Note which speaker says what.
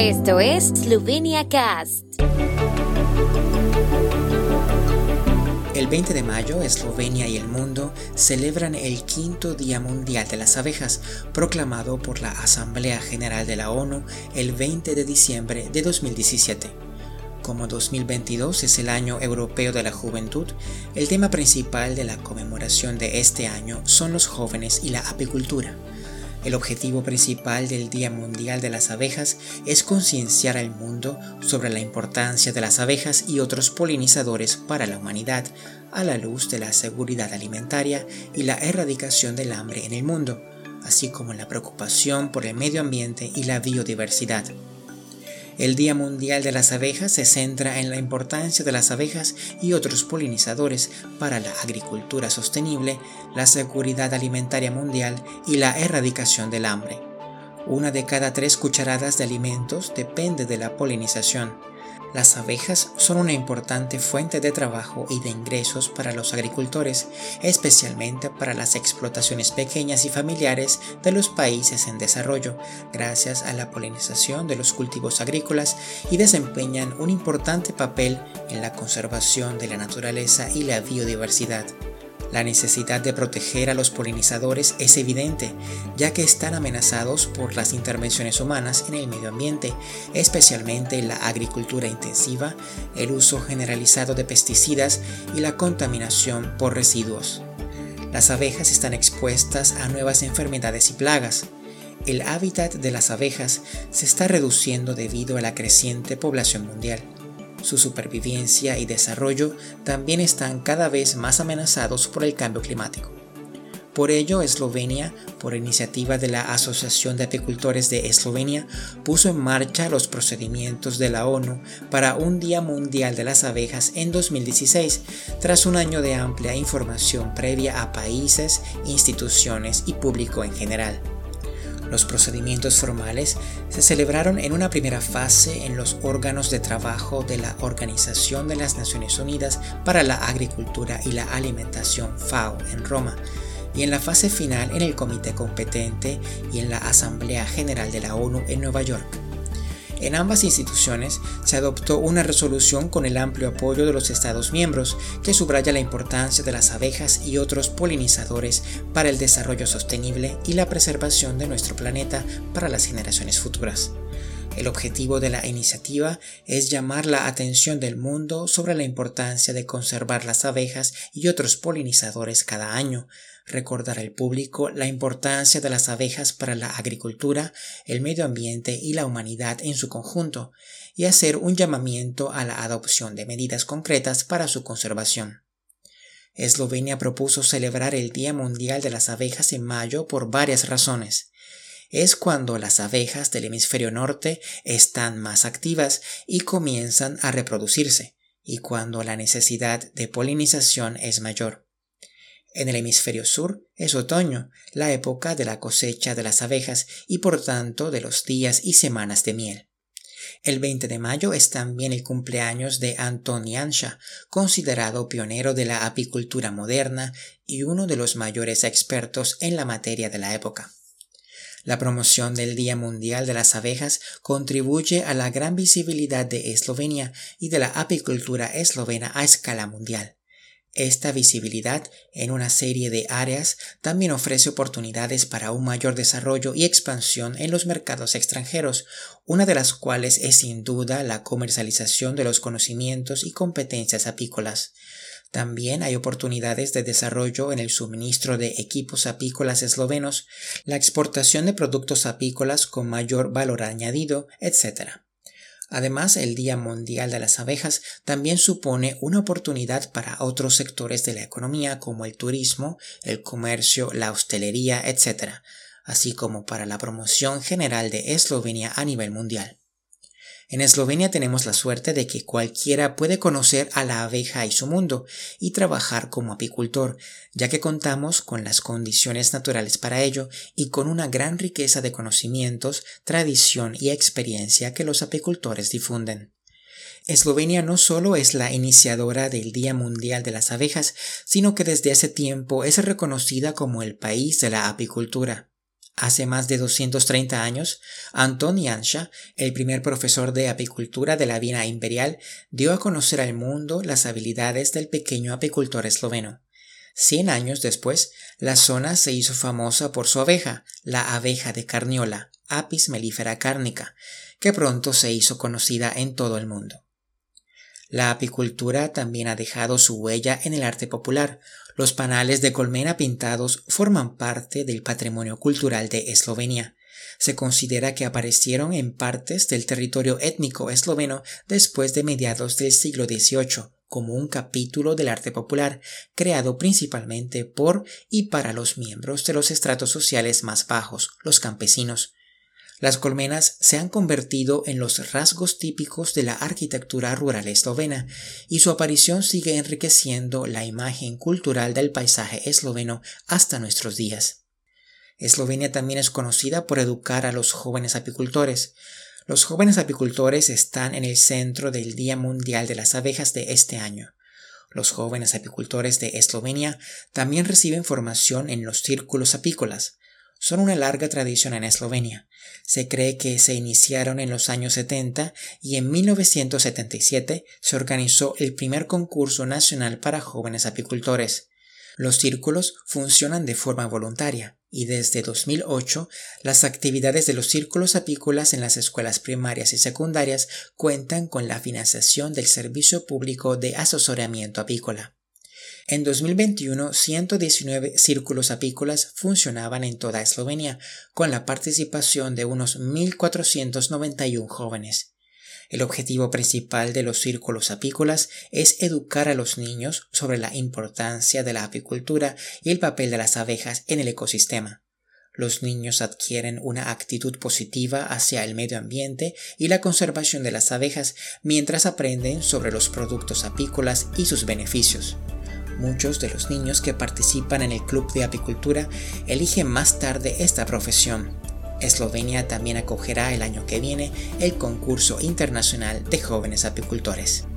Speaker 1: Esto es Slovenia Cast.
Speaker 2: El 20 de mayo, Eslovenia y el mundo celebran el quinto Día Mundial de las Abejas, proclamado por la Asamblea General de la ONU el 20 de diciembre de 2017. Como 2022 es el año europeo de la juventud, el tema principal de la conmemoración de este año son los jóvenes y la apicultura. El objetivo principal del Día Mundial de las Abejas es concienciar al mundo sobre la importancia de las abejas y otros polinizadores para la humanidad a la luz de la seguridad alimentaria y la erradicación del hambre en el mundo, así como la preocupación por el medio ambiente y la biodiversidad. El Día Mundial de las Abejas se centra en la importancia de las abejas y otros polinizadores para la agricultura sostenible, la seguridad alimentaria mundial y la erradicación del hambre. Una de cada tres cucharadas de alimentos depende de la polinización. Las abejas son una importante fuente de trabajo y de ingresos para los agricultores, especialmente para las explotaciones pequeñas y familiares de los países en desarrollo, gracias a la polinización de los cultivos agrícolas y desempeñan un importante papel en la conservación de la naturaleza y la biodiversidad. La necesidad de proteger a los polinizadores es evidente, ya que están amenazados por las intervenciones humanas en el medio ambiente, especialmente la agricultura intensiva, el uso generalizado de pesticidas y la contaminación por residuos. Las abejas están expuestas a nuevas enfermedades y plagas. El hábitat de las abejas se está reduciendo debido a la creciente población mundial su supervivencia y desarrollo también están cada vez más amenazados por el cambio climático. Por ello, Eslovenia, por iniciativa de la Asociación de Apicultores de Eslovenia, puso en marcha los procedimientos de la ONU para un Día Mundial de las Abejas en 2016, tras un año de amplia información previa a países, instituciones y público en general. Los procedimientos formales se celebraron en una primera fase en los órganos de trabajo de la Organización de las Naciones Unidas para la Agricultura y la Alimentación FAO en Roma y en la fase final en el comité competente y en la Asamblea General de la ONU en Nueva York. En ambas instituciones se adoptó una resolución con el amplio apoyo de los Estados miembros que subraya la importancia de las abejas y otros polinizadores para el desarrollo sostenible y la preservación de nuestro planeta para las generaciones futuras. El objetivo de la iniciativa es llamar la atención del mundo sobre la importancia de conservar las abejas y otros polinizadores cada año, recordar al público la importancia de las abejas para la agricultura, el medio ambiente y la humanidad en su conjunto, y hacer un llamamiento a la adopción de medidas concretas para su conservación. Eslovenia propuso celebrar el Día Mundial de las Abejas en mayo por varias razones. Es cuando las abejas del hemisferio norte están más activas y comienzan a reproducirse, y cuando la necesidad de polinización es mayor. En el hemisferio sur es otoño, la época de la cosecha de las abejas y por tanto de los días y semanas de miel. El 20 de mayo es también el cumpleaños de Antoni Ansha, considerado pionero de la apicultura moderna y uno de los mayores expertos en la materia de la época. La promoción del Día Mundial de las Abejas contribuye a la gran visibilidad de Eslovenia y de la apicultura eslovena a escala mundial. Esta visibilidad en una serie de áreas también ofrece oportunidades para un mayor desarrollo y expansión en los mercados extranjeros, una de las cuales es sin duda la comercialización de los conocimientos y competencias apícolas. También hay oportunidades de desarrollo en el suministro de equipos apícolas eslovenos, la exportación de productos apícolas con mayor valor añadido, etc. Además, el Día Mundial de las Abejas también supone una oportunidad para otros sectores de la economía como el turismo, el comercio, la hostelería, etc., así como para la promoción general de Eslovenia a nivel mundial. En Eslovenia tenemos la suerte de que cualquiera puede conocer a la abeja y su mundo y trabajar como apicultor, ya que contamos con las condiciones naturales para ello y con una gran riqueza de conocimientos, tradición y experiencia que los apicultores difunden. Eslovenia no solo es la iniciadora del Día Mundial de las Abejas, sino que desde hace tiempo es reconocida como el país de la apicultura. Hace más de 230 años, Anton Janša, el primer profesor de apicultura de la Vina Imperial, dio a conocer al mundo las habilidades del pequeño apicultor esloveno. Cien años después, la zona se hizo famosa por su abeja, la abeja de Carniola, Apis mellifera cárnica, que pronto se hizo conocida en todo el mundo. La apicultura también ha dejado su huella en el arte popular. Los panales de colmena pintados forman parte del patrimonio cultural de Eslovenia. Se considera que aparecieron en partes del territorio étnico esloveno después de mediados del siglo XVIII como un capítulo del arte popular, creado principalmente por y para los miembros de los estratos sociales más bajos, los campesinos. Las colmenas se han convertido en los rasgos típicos de la arquitectura rural eslovena y su aparición sigue enriqueciendo la imagen cultural del paisaje esloveno hasta nuestros días. Eslovenia también es conocida por educar a los jóvenes apicultores. Los jóvenes apicultores están en el centro del Día Mundial de las Abejas de este año. Los jóvenes apicultores de Eslovenia también reciben formación en los círculos apícolas, son una larga tradición en Eslovenia. Se cree que se iniciaron en los años 70 y en 1977 se organizó el primer concurso nacional para jóvenes apicultores. Los círculos funcionan de forma voluntaria y desde 2008 las actividades de los círculos apícolas en las escuelas primarias y secundarias cuentan con la financiación del Servicio Público de Asesoramiento Apícola. En 2021, 119 círculos apícolas funcionaban en toda Eslovenia, con la participación de unos 1.491 jóvenes. El objetivo principal de los círculos apícolas es educar a los niños sobre la importancia de la apicultura y el papel de las abejas en el ecosistema. Los niños adquieren una actitud positiva hacia el medio ambiente y la conservación de las abejas mientras aprenden sobre los productos apícolas y sus beneficios. Muchos de los niños que participan en el club de apicultura eligen más tarde esta profesión. Eslovenia también acogerá el año que viene el concurso internacional de jóvenes apicultores.